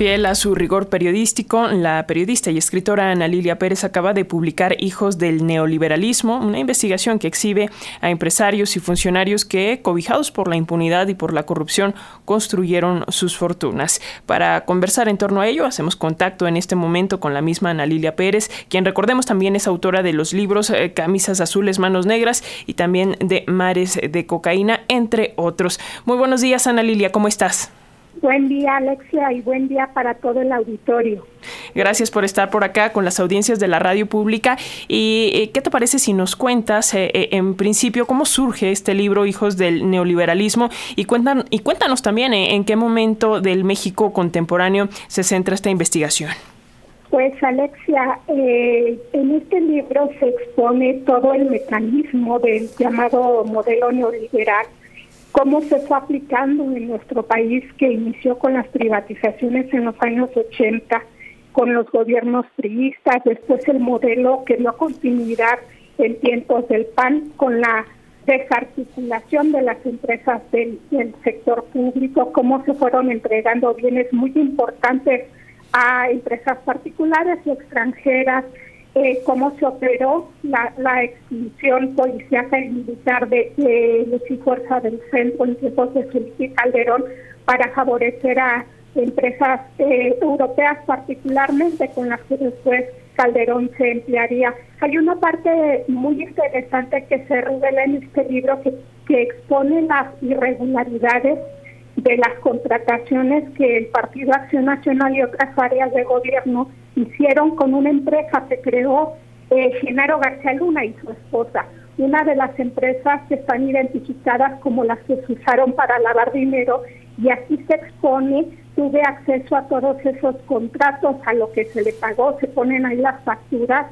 Fiel a su rigor periodístico, la periodista y escritora Ana Lilia Pérez acaba de publicar Hijos del Neoliberalismo, una investigación que exhibe a empresarios y funcionarios que, cobijados por la impunidad y por la corrupción, construyeron sus fortunas. Para conversar en torno a ello, hacemos contacto en este momento con la misma Ana Lilia Pérez, quien recordemos también es autora de los libros eh, Camisas Azules, Manos Negras y también de Mares de Cocaína, entre otros. Muy buenos días, Ana Lilia, ¿cómo estás? Buen día, Alexia, y buen día para todo el auditorio. Gracias por estar por acá con las audiencias de la radio pública. ¿Y eh, qué te parece si nos cuentas, eh, eh, en principio, cómo surge este libro, Hijos del Neoliberalismo? Y, cuentan, y cuéntanos también en qué momento del México contemporáneo se centra esta investigación. Pues Alexia, en este libro se expone todo el mecanismo del llamado modelo neoliberal cómo se fue aplicando en nuestro país, que inició con las privatizaciones en los años 80, con los gobiernos priistas, después el modelo que dio continuidad en tiempos del PAN con la desarticulación de las empresas del, sector público, cómo se fueron entregando bienes muy importantes a empresas particulares y extranjeras, eh, cómo se operó la, la extinción policíaca y militar de, de y Fuerza del Centro en tiempos de Felipe Calderón para favorecer a empresas eh, europeas particularmente con las que después Calderón se emplearía. Hay una parte muy interesante que se revela en este libro que, que expone las irregularidades de las contrataciones que el Partido Acción Nacional y otras áreas de gobierno hicieron con una empresa que creó eh, Genaro García Luna y su esposa, una de las empresas que están identificadas como las que se usaron para lavar dinero y así se expone, tuve acceso a todos esos contratos, a lo que se le pagó, se ponen ahí las facturas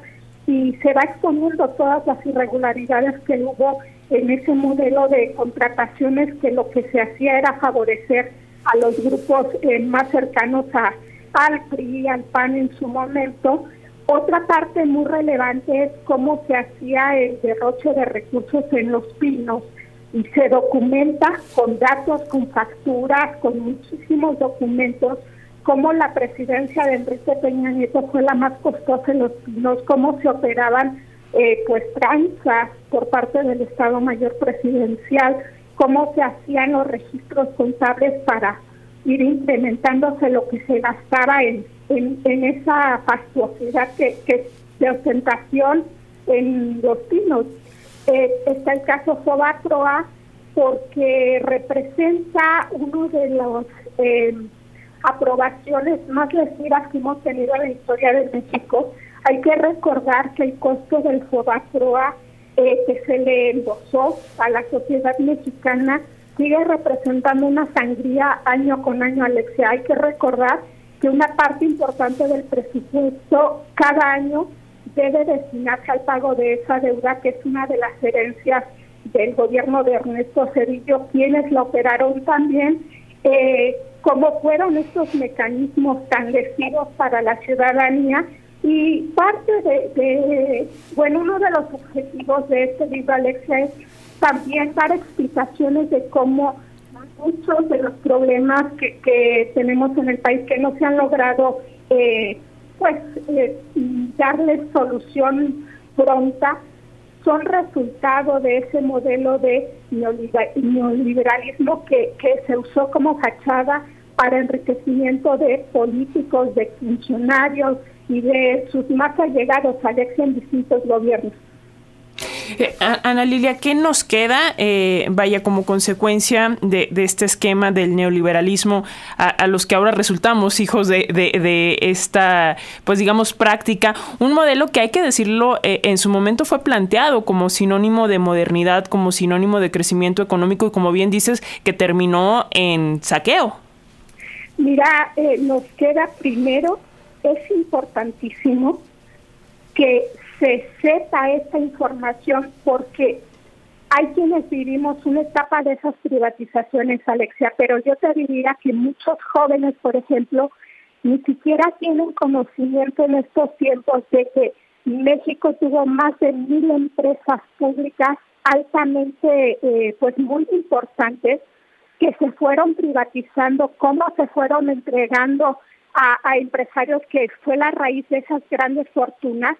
y se va exponiendo todas las irregularidades que hubo en ese modelo de contrataciones que lo que se hacía era favorecer a los grupos eh, más cercanos a al PRI al PAN en su momento. Otra parte muy relevante es cómo se hacía el derroche de recursos en los pinos y se documenta con datos, con facturas, con muchísimos documentos, cómo la presidencia de Enrique Peña Nieto fue la más costosa en los pinos, cómo se operaban eh, pues tranzas por parte del Estado Mayor Presidencial, cómo se hacían los registros contables para ir incrementándose lo que se gastaba en, en, esa fastuosidad que, que de ostentación en los pinos. Eh, está el caso Fobaproa porque representa uno de las eh, aprobaciones más lesivas que hemos tenido en la historia de México. Hay que recordar que el costo del Fobaproa eh, que se le endosó a la sociedad mexicana sigue representando una sangría año con año, Alexia. Hay que recordar que una parte importante del presupuesto cada año debe destinarse al pago de esa deuda, que es una de las herencias del gobierno de Ernesto Cedillo, quienes la operaron también. Eh, cómo fueron estos mecanismos tan lesivos para la ciudadanía y parte de, de, bueno, uno de los objetivos de este libro, Alexia, es también dar explicaciones de cómo muchos de los problemas que, tenemos en el país que no se han logrado eh, pues eh, darles solución pronta son resultado de ese modelo de neoliberalismo que, que se usó como fachada para enriquecimiento de políticos, de funcionarios y de sus más allegados, Alex, en distintos gobiernos. Eh, Ana Lilia, ¿qué nos queda, eh, vaya, como consecuencia de, este esquema del neoliberalismo a, los que ahora resultamos hijos de, esta, pues digamos, práctica? Un modelo que hay que decirlo, eh, en su momento fue planteado como sinónimo de modernidad, como sinónimo de crecimiento económico y como bien dices, que terminó en saqueo. Mira, nos queda primero, es importantísimo que se sepa esta información porque hay quienes vivimos una etapa de esas privatizaciones, Alexia, pero yo te diría que muchos jóvenes, por ejemplo, ni siquiera tienen conocimiento en estos tiempos de que México tuvo más de mil empresas públicas altamente, eh, pues muy importantes, que se fueron privatizando, cómo se fueron entregando a, empresarios que fue la raíz de esas grandes fortunas,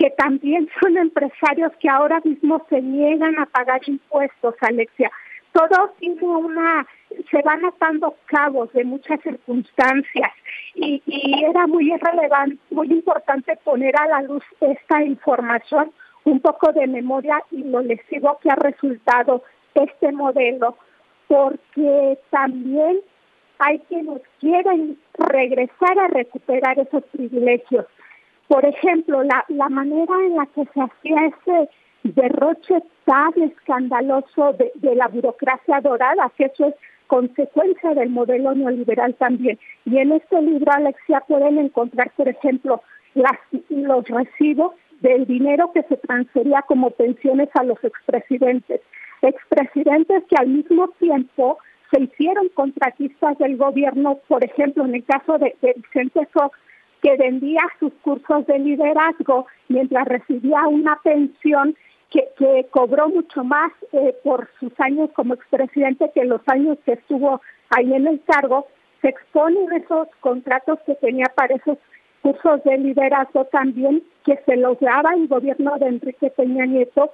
que también son empresarios que ahora mismo se niegan a pagar impuestos, Alexia. Todo tiene una, se van atando cabos de muchas circunstancias y, y era muy relevante, muy importante poner a la luz esta información, un poco de memoria y lo lesivo que ha resultado este modelo, porque también hay quienes quieren regresar a recuperar esos privilegios. Por ejemplo, la, la manera en la que se hacía ese derroche tan escandaloso de, de la burocracia dorada, que eso es consecuencia del modelo neoliberal también. Y en este libro, Alexia, pueden encontrar, por ejemplo, los recibos del dinero que se transfería como pensiones a los expresidentes. Expresidentes que al mismo tiempo se hicieron contratistas del gobierno, por ejemplo, en el caso de, Vicente Fox, que vendía sus cursos de liderazgo mientras recibía una pensión que, cobró mucho más eh, por sus años como expresidente que los años que estuvo ahí en el cargo, se exponen esos contratos que tenía para esos cursos de liderazgo también que se los daba el gobierno de Enrique Peña Nieto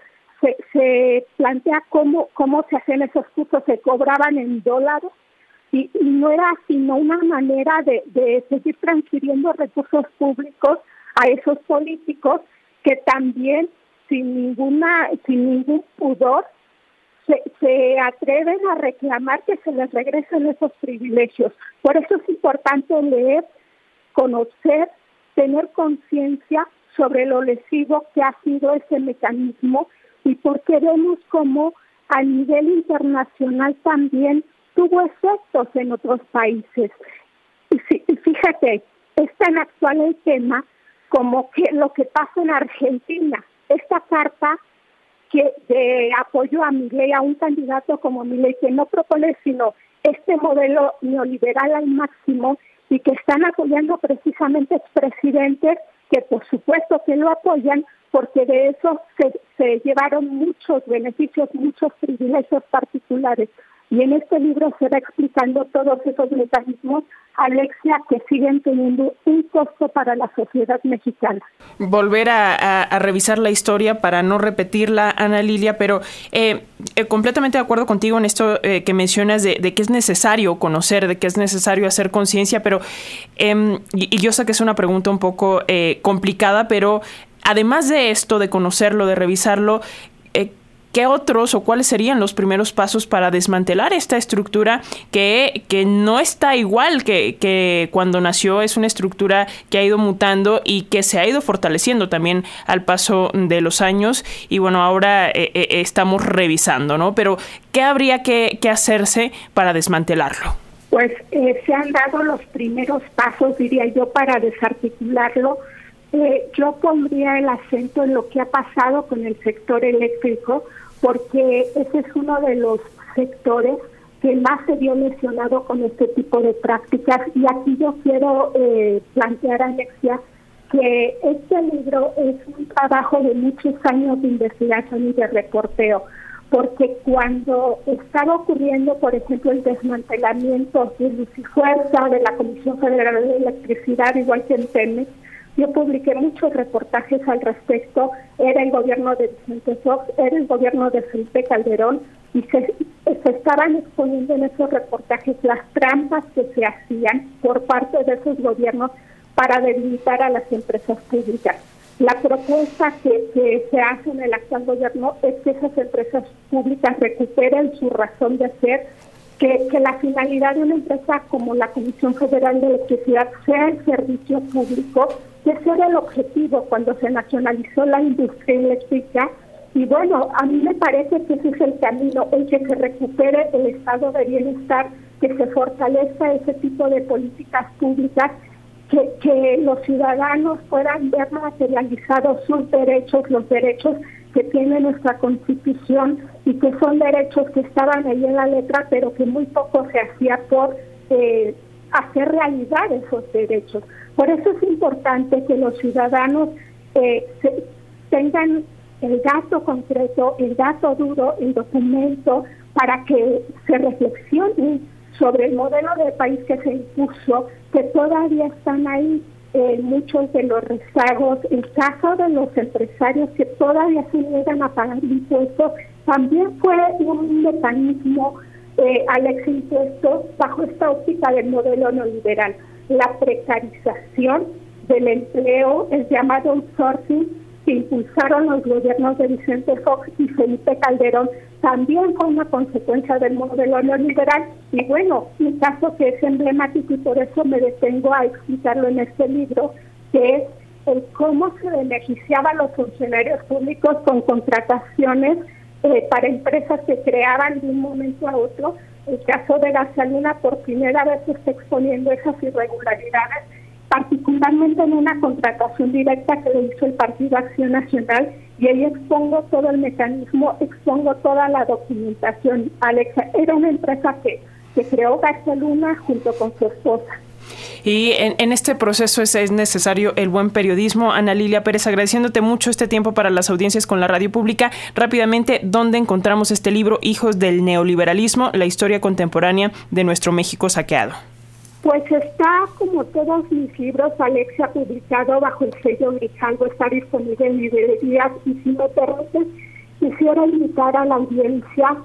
se, plantea cómo, cómo se hacen esos cursos, se cobraban en dólares y, no era sino una manera de, seguir transfiriendo recursos públicos a esos políticos que también sin ninguna sin ningún pudor se, se, atreven a reclamar que se les regresen esos privilegios. Por eso es importante leer, conocer, tener conciencia sobre lo lesivo que ha sido ese mecanismo y porque vemos cómo a nivel internacional también tuvo efectos en otros países. Y fíjate, es tan actual el tema como que lo que pasa en Argentina. Esta carta que de apoyo a Milei, a un candidato como Milei, que no propone sino este modelo neoliberal al máximo y que están apoyando precisamente expresidentes que por supuesto que lo apoyan, porque de eso se, se llevaron muchos beneficios, muchos privilegios particulares. Y en este libro se va explicando todos esos mecanismos, Alexia, que siguen teniendo un costo para la sociedad mexicana. Volver a, revisar la historia para no repetirla, Ana Lilia, pero eh, eh, completamente de acuerdo contigo en esto eh, que mencionas de, que es necesario conocer, de que es necesario hacer conciencia, pero, em, y, yo sé que es una pregunta un poco complicada, pero además de esto, de conocerlo, de revisarlo, eh, ¿qué otros o cuáles serían los primeros pasos para desmantelar esta estructura que, que no está igual que, que, cuando nació? Es una estructura que ha ido mutando y que se ha ido fortaleciendo también al paso de los años y bueno, ahora eh, eh, estamos revisando, ¿no? Pero, ¿qué habría que, que hacerse para desmantelarlo? Pues se han dado los primeros pasos, diría yo, para desarticularlo eh, yo pondría el acento en lo que ha pasado con el sector eléctrico, porque ese es uno de los sectores que más se vio lesionado con este tipo de prácticas. Y aquí yo quiero eh, plantear, Alexia, que este libro es un trabajo de muchos años de investigación y de reporteo, porque cuando estaba ocurriendo, por ejemplo, el desmantelamiento de Luz y Fuerza, de la Comisión Federal de Electricidad, igual que en Pemex, yo publiqué muchos reportajes al respecto. Era el gobierno de Vicente Fox, era el gobierno de Felipe Calderón y se, estaban exponiendo en esos reportajes las trampas que se hacían por parte de esos gobiernos para debilitar a las empresas públicas. La propuesta que, se hace en el actual gobierno es que esas empresas públicas recuperen su razón de ser, que, que la finalidad de una empresa como la Comisión Federal de Electricidad sea el servicio público ese era el objetivo cuando se nacionalizó la industria eléctrica. Y bueno, a mí me parece que ese es el camino, el que se recupere el estado de bienestar, que se fortalezca ese tipo de políticas públicas, que, que los ciudadanos puedan ver materializados sus derechos, los derechos que tiene nuestra constitución y que son derechos que estaban ahí en la letra, pero que muy poco se hacía por eh, hacer realidad esos derechos. Por eso es importante que los ciudadanos eh, tengan el dato concreto, el dato duro, el documento, para que se reflexione sobre el modelo de país que se impuso, que todavía están ahí eh, muchos de los rezagos, el caso de los empresarios que todavía se niegan a pagar impuestos, también fue un mecanismo eh, ex impuesto bajo esta óptica del modelo neoliberal. La precarización del empleo, el llamado outsourcing, que impulsaron los gobiernos de Vicente Fox y Felipe Calderón, también fue una consecuencia del modelo neoliberal. Y bueno, un caso que es emblemático y por eso me detengo a explicarlo en este libro, que es el cómo se beneficiaba a los funcionarios públicos con contrataciones eh, para empresas que creaban de un momento a otro. El caso de Gasolina por primera vez está exponiendo esas irregularidades particularmente en una contratación directa que lo hizo el Partido Acción Nacional y ahí expongo todo el mecanismo, expongo toda la documentación. Alexa, era una empresa que, que creó García Luna junto con su esposa. Y en, este proceso es, es, necesario el buen periodismo. Ana Lilia Pérez, agradeciéndote mucho este tiempo para las audiencias con la radio pública. Rápidamente, ¿dónde encontramos este libro, Hijos del Neoliberalismo, la historia contemporánea de nuestro México saqueado? Pues está, como todos mis libros, Alexia, publicado bajo el sello Grijalvo, está disponible en librerías y si me permite, quisiera invitar a la audiencia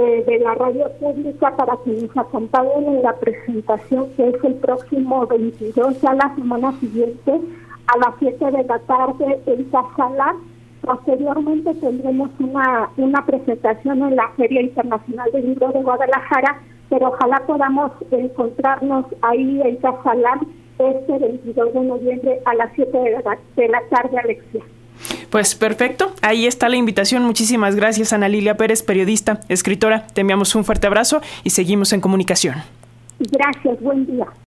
de la radio pública para que nos acompañen en la presentación que es el próximo 22, ya la semana siguiente, a las 7 de la tarde en Casalar. Posteriormente tendremos una, una presentación en la Feria Internacional del Libro de Guadalajara pero ojalá podamos encontrarnos ahí en Casalán este 22 de noviembre a las 7 de la, de la tarde, Alexia. Pues perfecto, ahí está la invitación. Muchísimas gracias, Ana Lilia Pérez, periodista, escritora. Te enviamos un fuerte abrazo y seguimos en comunicación. Gracias, buen día.